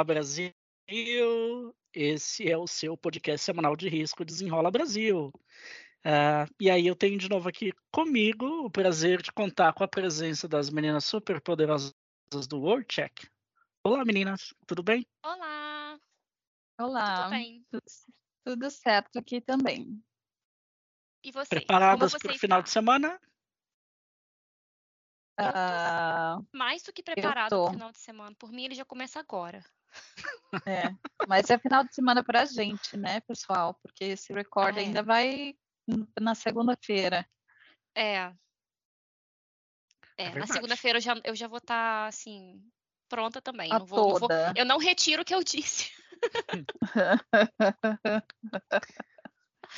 Olá, Brasil! Esse é o seu podcast semanal de risco Desenrola Brasil. Uh, e aí eu tenho de novo aqui comigo o prazer de contar com a presença das meninas super poderosas do World Check. Olá, meninas, tudo bem? Olá! Olá! Tudo bem? Tudo, tudo certo aqui também. E você? Preparadas para o final de semana? Uh, Mais do que preparado para o final de semana. Por mim, ele já começa agora. É, mas é final de semana para a gente, né, pessoal? Porque esse recorde Ah, é. ainda vai na segunda-feira. É. É, na verdade. segunda-feira eu já, eu já vou estar, assim, pronta também. A Não vou, não vou- toda. eu não retiro o que eu disse.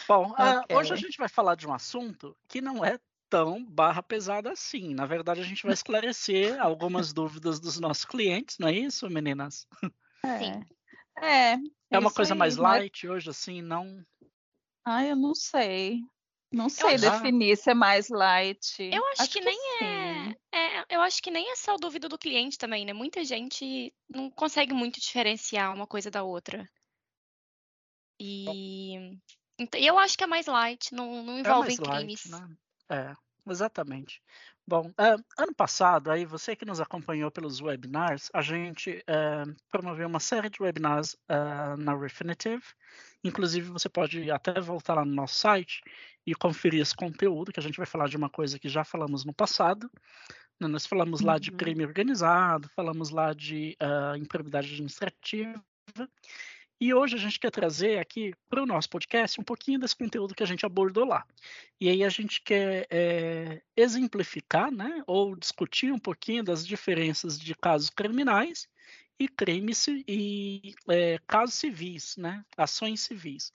Bom, ah, Ok. hoje a gente vai falar de um assunto que não é tão barra pesada assim. Na verdade, a gente vai esclarecer algumas dúvidas dos nossos clientes, não é isso, meninas? Sim. É. É uma coisa aí, mais mas- light hoje, assim, não. Ai, eu não sei. Não sei acho- definir se é mais light. Eu acho, que, nem sim. é, é. Eu acho que nem é só dúvida do cliente também, né? Muita gente não consegue muito diferenciar uma coisa da outra. E. então, eu acho que é mais light, não, não É envolve mais light, crimes. né? É, exatamente. Bom, ah, ano passado, aí você que nos acompanhou pelos webinars, a gente ah, promoveu uma série de webinars ah, na Refinitiv. Inclusive, você pode até voltar lá no nosso site e conferir esse conteúdo, que a gente vai falar de uma coisa que já falamos no passado. né? Nós falamos lá de Uhum. crime organizado, falamos lá de ah, improbidade administrativa. E hoje a gente quer trazer aqui para o nosso podcast um pouquinho desse conteúdo que a gente abordou lá. E aí a gente quer eh, exemplificar, né, ou discutir um pouquinho das diferenças de casos criminais e crimes e eh, casos civis, né, ações civis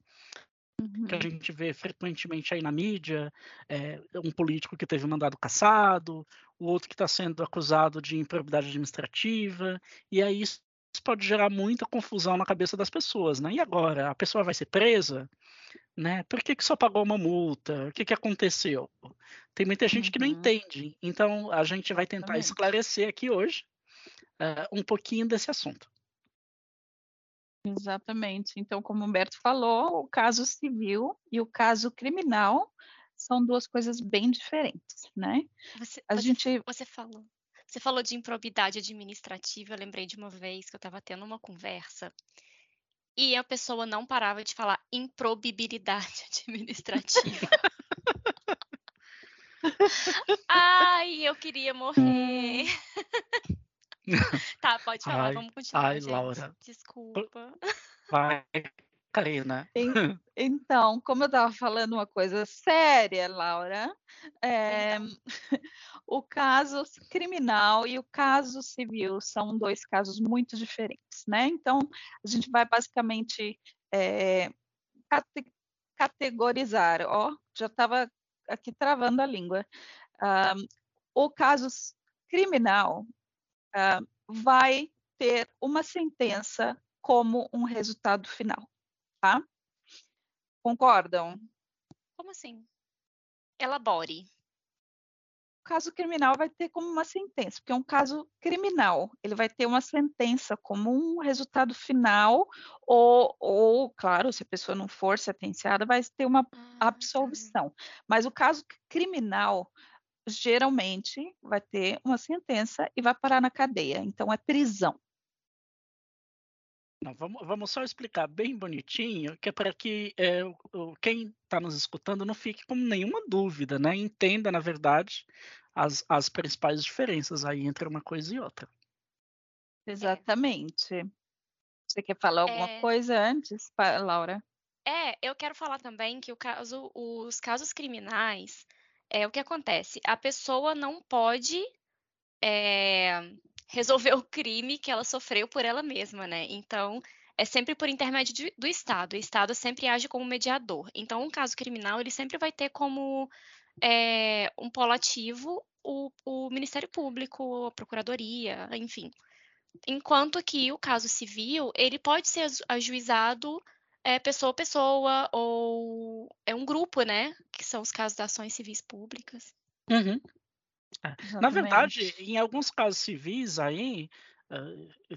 que a Uhum. gente vê frequentemente aí na mídia, é, um político que teve mandado cassado, o outro que está sendo acusado de improbidade administrativa, e aí isso isso pode gerar muita confusão na cabeça das pessoas, né? E agora, a pessoa vai ser presa, né? Por que, que só pagou uma multa? O que, que aconteceu? Tem muita gente que não Uhum. entende, então a gente vai tentar Exatamente. esclarecer aqui hoje eh, um pouquinho desse assunto. Exatamente. Então, como o Humberto falou, o caso civil e o caso criminal são duas coisas bem diferentes, né? Você, A você, gente você falou. Você falou de improbidade administrativa. Eu lembrei de uma vez que eu estava tendo uma conversa e a pessoa não parava de falar improbibilidade administrativa. Ai, eu queria morrer. Tá, pode falar, Ai, vamos continuar, ai, gente. Laura. Desculpa. Vai, Karina. En- Então, como eu estava falando uma coisa séria, Laura, é, o caso criminal e o caso civil são dois casos muito diferentes, né? Então, a gente vai basicamente é, cate- categorizar, ó, já estava aqui travando a língua. Ah, o caso criminal ah, vai ter uma sentença como um resultado final, tá? Concordam? Como assim? Elabore. O caso criminal vai ter como uma sentença, porque é um caso criminal, ele vai ter uma sentença como um resultado final, ou, ou claro, se a pessoa não for sentenciada, vai ter uma Ah, tá. absolvição. Mas o caso criminal, geralmente, vai ter uma sentença e vai parar na cadeia, então é prisão. Não, vamos, vamos só explicar bem bonitinho, que é para que é, quem está nos escutando não fique com nenhuma dúvida, né? Entenda, na verdade, as, as principais diferenças aí entre uma coisa e outra. Exatamente. Você quer falar alguma É. coisa antes, Laura? É, eu quero falar também que o caso, os casos criminais, é o que acontece. A pessoa não pode é, resolver o crime que ela sofreu por ela mesma, né? Então, é sempre por intermédio de- do Estado. O Estado sempre age como mediador. Então, um caso criminal, ele sempre vai ter como é, um polo ativo o, o Ministério Público, a Procuradoria, enfim. Enquanto que o caso civil, ele pode ser aju- ajuizado é, pessoa a pessoa, ou é um grupo, né? Que são os casos das ações civis públicas. Uhum. É. Na Exatamente. verdade, em alguns casos civis aí, eh,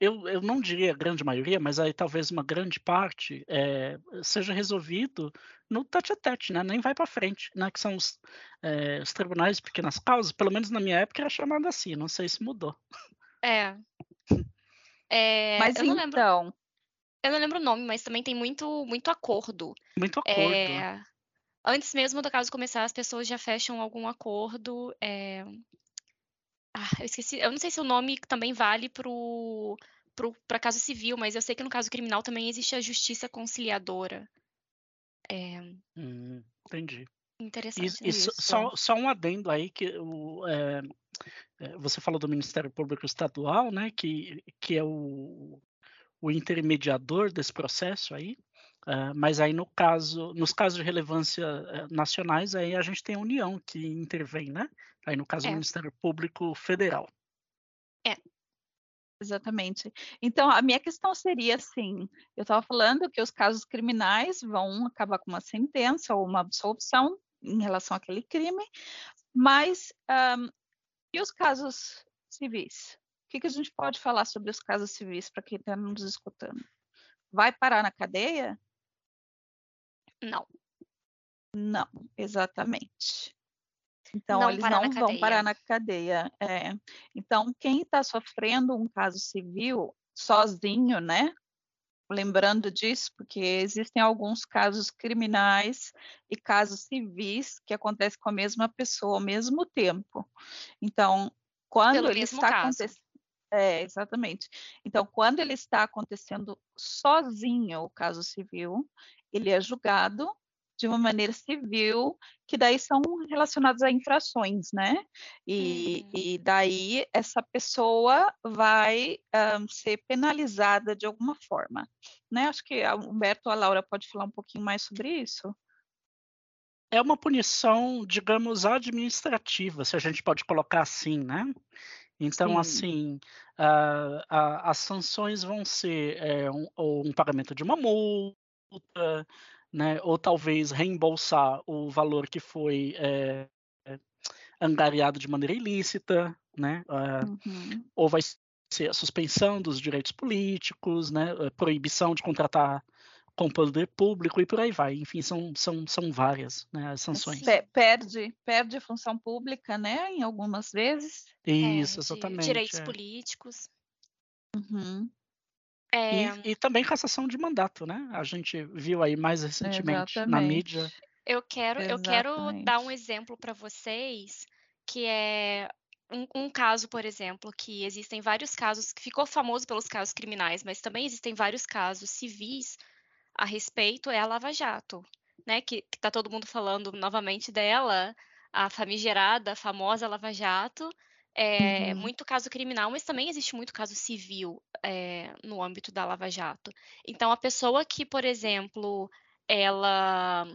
eu, eu não diria a grande maioria, mas aí talvez uma grande parte é, seja resolvido no tete-a-tete, né? Nem vai para frente, né? Que são os, é, os tribunais de pequenas causas, pelo menos na minha época era chamado assim, não sei se mudou. É. é mas eu então... não lembro, eu não lembro o nome, mas também tem muito, muito acordo. Muito acordo. É, antes mesmo do caso começar, as pessoas já fecham algum acordo. É... Ah, eu esqueci. Eu não sei se o nome também vale para caso civil, mas eu sei que no caso criminal também existe a justiça conciliadora. É... Hum, entendi. Interessante. E, e só, só, um adendo aí que o, é, você falou do Ministério Público Estadual, né? Que, que é o, o intermediador desse processo aí. Uh, mas aí no caso, nos casos de relevância uh, nacionais, aí a gente tem a União que intervém, né? Aí no caso é. do Ministério Público Federal. É. Exatamente. Então, a minha questão seria assim: eu estava falando que os casos criminais vão acabar com uma sentença ou uma absolvição em relação àquele crime, mas um, e os casos civis? O que, que a gente pode falar sobre os casos civis para quem está nos escutando? Vai parar na cadeia? Não. Não, exatamente. Então, não eles não vão parar na cadeia. É. Então, quem está sofrendo um caso civil sozinho, né? Lembrando disso, porque existem alguns casos criminais e casos civis que acontecem com a mesma pessoa ao mesmo tempo. Então, quando Pelo ele está acontecendo. É, exatamente. Então, quando ele está acontecendo sozinho o caso civil, ele é julgado de uma maneira civil, que daí são relacionados a infrações, né? E, uhum. e daí essa pessoa vai um, ser penalizada de alguma forma, né? Acho que o Humberto ou a Laura pode falar um pouquinho mais sobre isso. É uma punição, digamos, administrativa, se a gente pode colocar assim, né? Então, Sim. assim, uh, uh, as sanções vão ser é, um, um pagamento de uma multa, né? Ou talvez reembolsar o valor que foi é, angariado de maneira ilícita, né? Uhum. Ou vai ser a suspensão dos direitos políticos, né? A proibição de contratar com poder público e por aí vai. Enfim, são, são, são várias né, as sanções. Perde, perde a função pública, né? Em algumas vezes. Isso, exatamente. Direitos é. políticos. Uhum. É... E, e, também cassação de mandato, né? A gente viu aí mais recentemente Exatamente. na mídia. Eu quero, eu quero dar um exemplo para vocês que é um, um, caso, por exemplo, que existem vários casos que ficou famoso pelos casos criminais, mas também existem vários casos civis a respeito é a Lava Jato, né? Que, está todo mundo falando novamente dela, a famigerada, a famosa Lava Jato, é, uhum. muito caso criminal, mas também existe muito caso civil é, no âmbito da Lava Jato. Então, a pessoa que, por exemplo, ela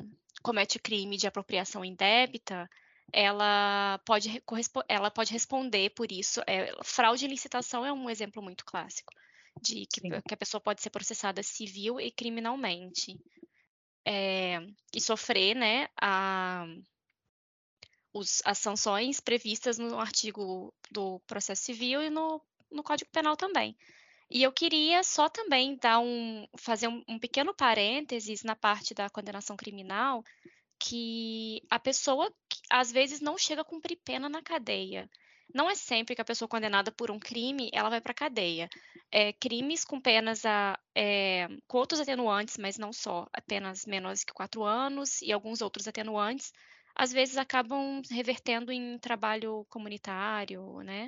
comete crime de apropriação indébita, ela pode, ela pode responder por isso. É, fraude em licitação é um exemplo muito clássico de que, que, a pessoa pode ser processada civil e criminalmente. É, e sofrer né, a, os, as sanções previstas no artigo do processo civil e no, no Código Penal também. E eu queria só também dar um, fazer um, um pequeno parênteses na parte da condenação criminal, que a pessoa às vezes não chega a cumprir pena na cadeia. Não é sempre que a pessoa condenada por um crime ela vai para a cadeia. É, crimes com penas a, é, com outros atenuantes, mas não só, apenas menores que quatro anos e alguns outros atenuantes, às vezes acabam revertendo em trabalho comunitário, né?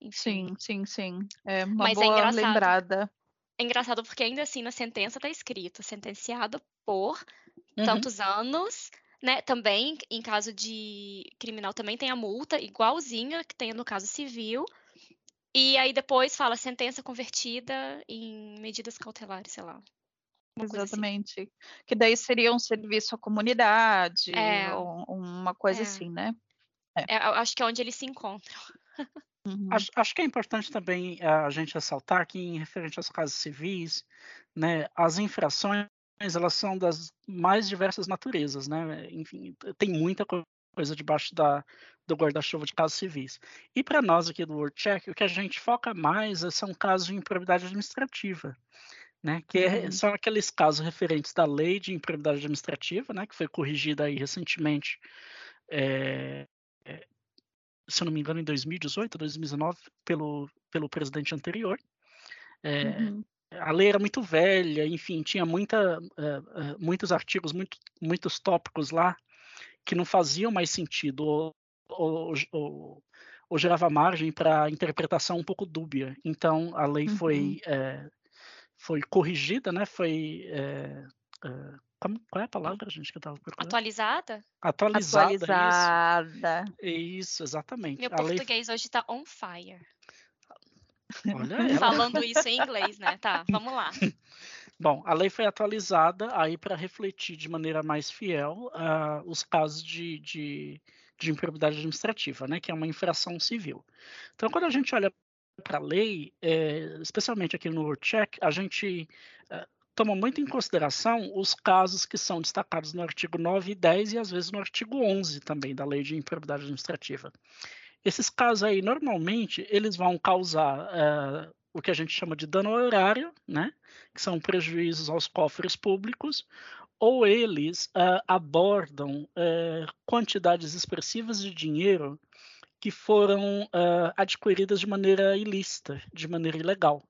Enfim. Sim, sim, sim. É uma Mas é boa é lembrada. É engraçado porque ainda assim na sentença está escrito sentenciado por uhum. tantos anos, né? Também em caso de criminal também tem a multa igualzinha que tem no caso civil. E aí depois fala sentença convertida em medidas cautelares, sei lá. Assim. Exatamente. Assim. Que daí seria um serviço à comunidade, é. ou uma coisa é. assim, né? É. é acho que é onde eles se encontram. Uhum. Acho, acho, que é importante também eh, a gente ressaltar que, em referente aos casos civis, né, as infrações elas são das mais diversas naturezas, né? Enfim, tem muita coisa debaixo da, do guarda-chuva de casos civis. E para nós aqui do World Check, o que a gente foca mais são casos de improbidade administrativa. Né, que é, uhum. são aqueles casos referentes da lei de improbidade administrativa, né, que foi corrigida aí recentemente, é, se eu não me engano, em 2018, 2019, pelo, pelo presidente anterior. É, uhum. A lei era muito velha, enfim, tinha muita, uh, uh, muitos artigos, muito, muitos tópicos lá que não faziam mais sentido ou, ou, ou, ou gerava margem para interpretação um pouco dúbia. Então, a lei uhum. foi, é, foi corrigida, né? Foi é, como, qual é a palavra, gente, que eu estava procurando? Atualizada? Atualizada. Atualizada. Isso, isso exatamente. Meu a português lei... hoje está on fire. Falando isso em inglês, né? Tá, vamos lá. Bom, a lei foi atualizada aí para refletir de maneira mais fiel uh, os casos de, de, de improbidade administrativa, né, que é uma infração civil. Então, quando a gente olha para a lei, é, especialmente aqui no WorldCheck, a gente uh, toma muito em consideração os casos que são destacados no artigo 9 e 10 e às vezes no artigo 11 também da Lei de Improbidade Administrativa. Esses casos aí, normalmente, eles vão causar uh, o que a gente chama de dano horário, né? que são prejuízos aos cofres públicos, ou eles uh, abordam uh, quantidades expressivas de dinheiro que foram adquiridas de maneira ilícita, de maneira ilegal.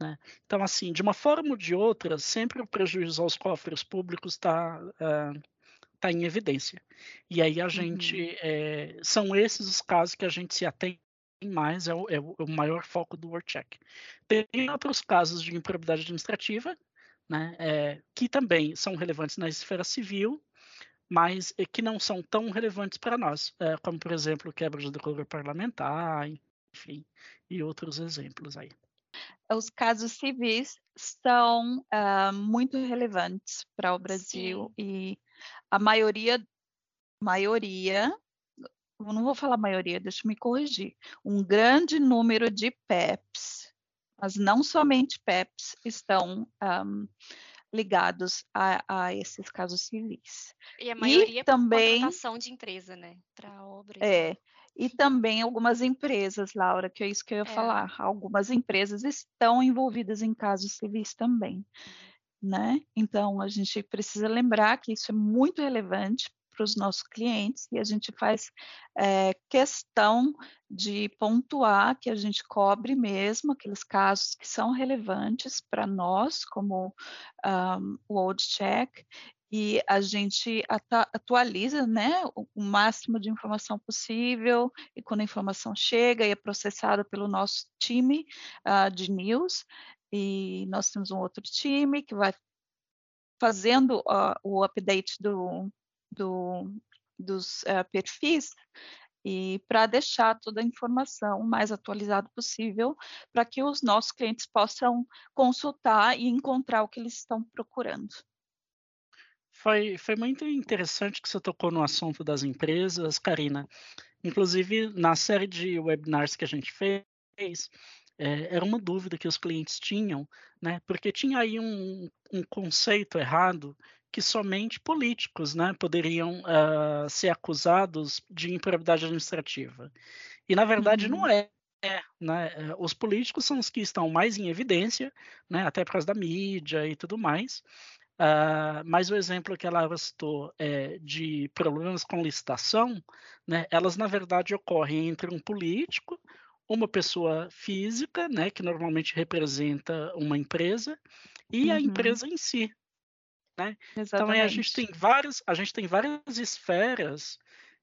Né? Então, assim, de uma forma ou de outra, sempre o prejuízo aos cofres públicos está tá em evidência. E aí a gente. Uhum. É, são esses os casos que a gente se atém mais, é o, é o, maior foco do WorldCheck. Tem outros casos de improbidade administrativa, né, é, que também são relevantes na esfera civil, mas que não são tão relevantes para nós, é, como, por exemplo, quebra de decoro parlamentar, enfim, e outros exemplos aí os casos civis são uh, muito relevantes para o Brasil Sim. e a maioria, maioria, não vou falar maioria, deixa eu me corrigir, um grande número de PEPs, mas não somente PEPs, estão um, ligados a, a, esses casos civis. E a maioria e também, contratação de empresa, né, para obras. É, e também algumas empresas, Laura, que é isso que eu ia é. falar. Algumas empresas estão envolvidas em casos civis também, né? Então a gente precisa lembrar que isso é muito relevante para os nossos clientes e a gente faz é, questão de pontuar que a gente cobre mesmo aqueles casos que são relevantes para nós, como um, o Old Check, e a gente atualiza né, o máximo de informação possível, e quando a informação chega e é processada pelo nosso time uh, de news, e nós temos um outro time que vai fazendo uh, o update do, do, dos uh, perfis e para deixar toda a informação o mais atualizada possível para que os nossos clientes possam consultar e encontrar o que eles estão procurando. Foi, foi muito interessante que você tocou no assunto das empresas, Karina. Inclusive, na série de webinars que a gente fez, é, era uma dúvida que os clientes tinham, né? Porque tinha aí um, um conceito errado que somente políticos né, poderiam uh, ser acusados de improbidade administrativa. E, na verdade, uhum. não é. É, né? Os políticos são os que estão mais em evidência, né? até por causa da mídia e tudo mais. Uh, mas o exemplo que ela citou é, de problemas com licitação, né, elas na verdade ocorrem entre um político, uma pessoa física, né, que normalmente representa uma empresa, e uhum. a empresa em si. Né? Então a gente tem várias, a gente tem várias esferas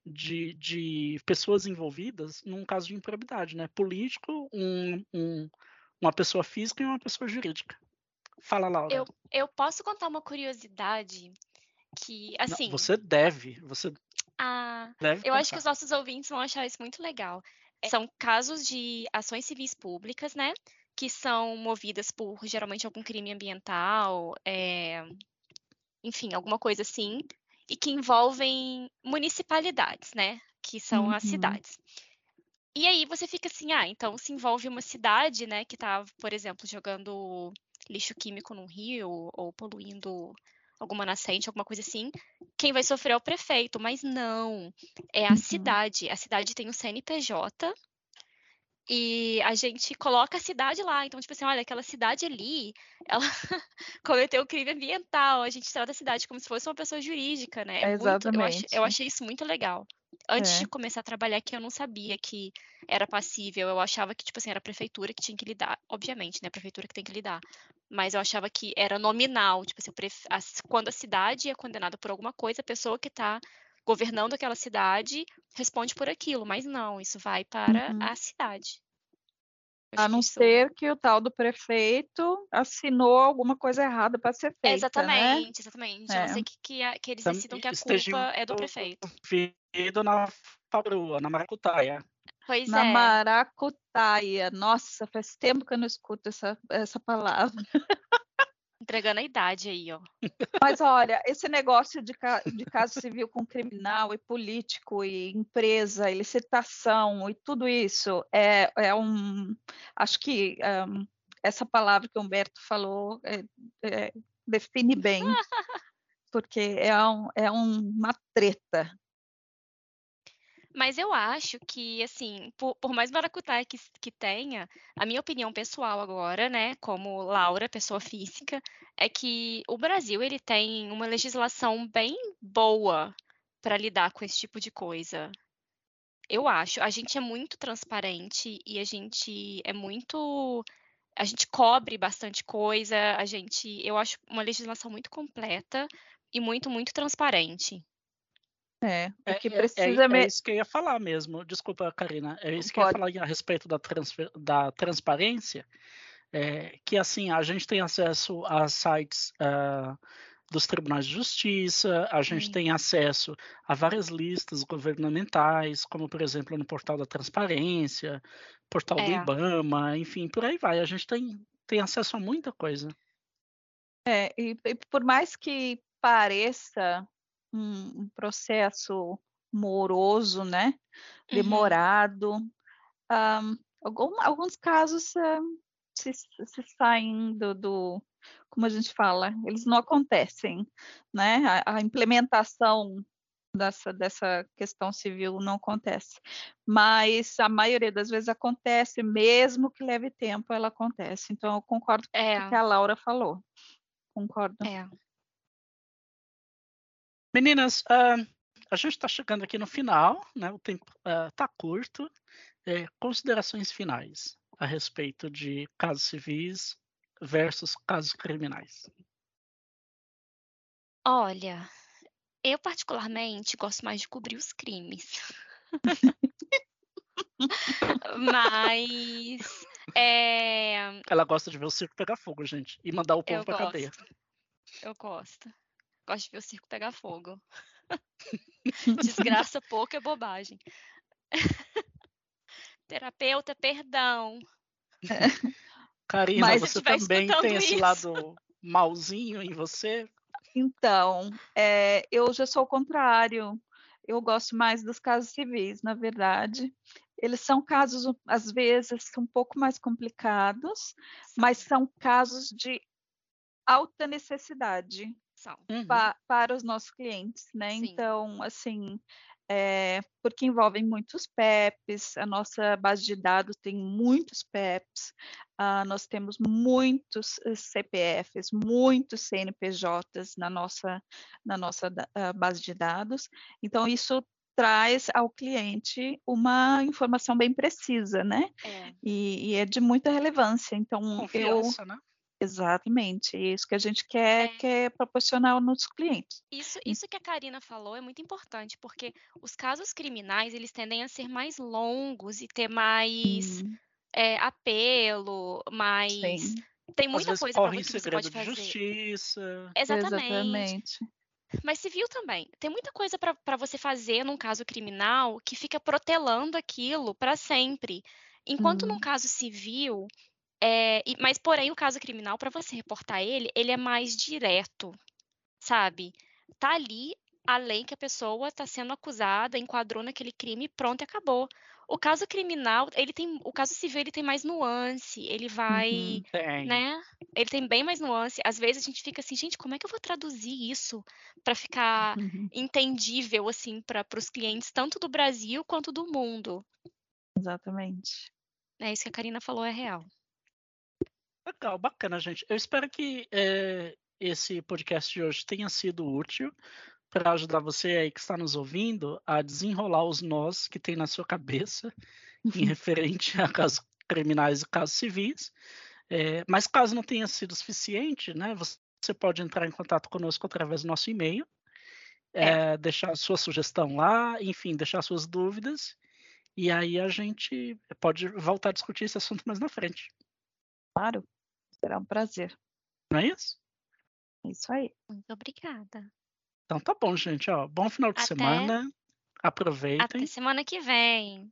de, de pessoas envolvidas num caso de improbidade, né? Político, um, um, uma pessoa física e uma pessoa jurídica. Fala, Laura. Eu, eu posso contar uma curiosidade que, assim. Não, você deve. Você ah, eu acho que os nossos ouvintes vão achar isso muito legal. É, são casos de ações civis públicas, né? Que são movidas por geralmente algum crime ambiental, é, enfim, alguma coisa assim, e que envolvem municipalidades, né? Que são uhum. as cidades. E aí você fica assim, ah, então se envolve uma cidade, né, que está, por exemplo, jogando lixo químico num rio ou poluindo alguma nascente, alguma coisa assim, quem vai sofrer é o prefeito, mas não, é a Uhum. cidade. A cidade tem o CNPJ e a gente coloca a cidade lá. Então, tipo assim, olha, aquela cidade ali, ela cometeu crime ambiental. A gente trata a cidade como se fosse uma pessoa jurídica, né? É muito, eu, ach, eu Exatamente. achei isso muito legal. Antes É. de começar a trabalhar aqui, eu não sabia que era passível. Eu achava que, tipo assim, era a prefeitura que tinha que lidar. Obviamente, né? A prefeitura que tem que lidar. Mas eu achava que era nominal. Tipo assim, quando a cidade é condenada por alguma coisa, a pessoa que está governando aquela cidade responde por aquilo. Mas não, isso vai para Uhum. a cidade. A não ser que o tal do prefeito assinou alguma coisa errada para ser feita, né? Exatamente, exatamente. A não É. ser que, que, a- que eles Tam- decidam que a culpa é do prefeito. envolvido na fabrua, na maracutaia. Pois Na é. maracutaia. Nossa, faz tempo que eu não escuto essa, essa palavra. Entregando a idade aí, ó. Mas olha, esse negócio de, ca- de caso civil com criminal e político e empresa e licitação e tudo isso é, é um. Acho que ahm, essa palavra que o Humberto falou é- é, define bem, porque é, um- é uma treta. Mas eu acho que, assim, por, por mais maracutaia que, que tenha, a minha opinião pessoal agora, né, como Laura, pessoa física, é que o Brasil ele tem uma legislação bem boa para lidar com esse tipo de coisa. Eu acho. A gente é muito transparente e a gente é muito. A gente cobre bastante coisa. A gente. Eu acho uma legislação muito completa e muito, muito transparente. É, o É, que é- precisa é, me- é isso que eu ia falar mesmo. Desculpa, Karina. É isso que eu ia Pode. falar a respeito da, transfer- da transparência. é, que assim, a gente tem acesso a sites ah, dos tribunais de justiça, a gente Sim. tem acesso a várias listas governamentais, como por exemplo no portal da transparência, portal do É. IBAMA, enfim, por aí vai. A gente tem, tem acesso a muita coisa. É, e, e por mais que pareça um, um processo moroso, né, Uhum. demorado, ahm, algum- alguns casos ah, se, se saem do, do- como a gente fala, eles não acontecem, né? A, a implementação dessa, dessa questão civil não acontece, mas a maioria das vezes acontece, mesmo que leve tempo, ela acontece. Então eu concordo com É, o que a Laura falou. Concordo. é. Meninas, ah, a gente está chegando aqui no final, né? O tempo está curto. É, considerações finais a respeito de casos civis versus casos criminais. Olha, eu particularmente gosto mais de cobrir os crimes. Mas é, Ela gosta de ver o circo pegar fogo, gente, e mandar o povo eu pra cadeia. gosto. Eu gosto. Gosto de ver o circo pegar fogo. Desgraça pouco é bobagem. Terapeuta, perdão. Karina, Mas- você também tem esse isso. lado malzinho em você? Então, eh, eu já sou o contrário. Eu gosto mais dos casos civis, na verdade. Eles são casos, às vezes, um pouco mais complicados, mas são casos de alta necessidade São. Uhum. pa- para os nossos clientes, né? Sim. Então, assim, eh, porque envolvem muitos PEPs, a nossa base de dados tem muitos PEPs, ah, nós temos muitos eh, CPFs, muitos CNPJs na nossa, na nossa ah, base de dados. Então, isso traz ao cliente uma informação bem precisa, né? É. E, e é de muita relevância. Então, eu Confiança, né? Exatamente é isso que a gente quer, É. quer proporcionar aos nossos clientes. Isso, isso que a Karina falou é muito importante, porque os casos criminais, eles tendem a ser mais longos e ter mais Hum, é, apelo, mais... sim, Tem muita coisa em que você pode de fazer. justiça. Exatamente. exatamente. Mas civil também. Tem muita coisa pra você fazer num caso criminal que fica protelando aquilo pra sempre. Enquanto num caso civil, é, e- mas porém o caso criminal, pra você reportar ele, ele é mais direto, sabe? Tá ali, além que a pessoa está sendo acusada, enquadrou naquele crime, pronto, e acabou. O caso criminal, ele tem, o caso civil ele tem mais nuance, ele vai, Uhum. Né? Ele tem bem mais nuance. Às vezes a gente fica assim, gente, como é que eu vou traduzir isso para ficar Uhum. entendível assim para os clientes tanto do Brasil quanto do mundo? Exatamente. É isso que a Karina falou é real. Legal, bacana, gente. Eu espero que eh, esse podcast de hoje tenha sido útil para ajudar você aí que está nos ouvindo a desenrolar os nós que tem na sua cabeça em referente a casos criminais e casos civis. Eh, mas caso não tenha sido suficiente, né, você pode entrar em contato conosco através do nosso e-mail, É. deixar sua sugestão lá, enfim, deixar suas dúvidas, e aí a gente pode voltar a discutir esse assunto mais na frente. Claro. Será um prazer. Não é isso? É isso aí. Muito obrigada. Então tá bom, gente. Ó, bom final de Até- semana. Até Aproveitem. semana que vem.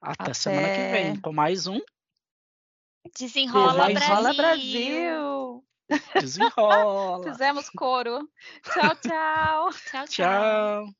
Até, semana que vem Até. com mais um Desenrola mais Brasil. Brasil! Desenrola. Fizemos coro. Tchau, tchau. Tchau, tchau. Tchau.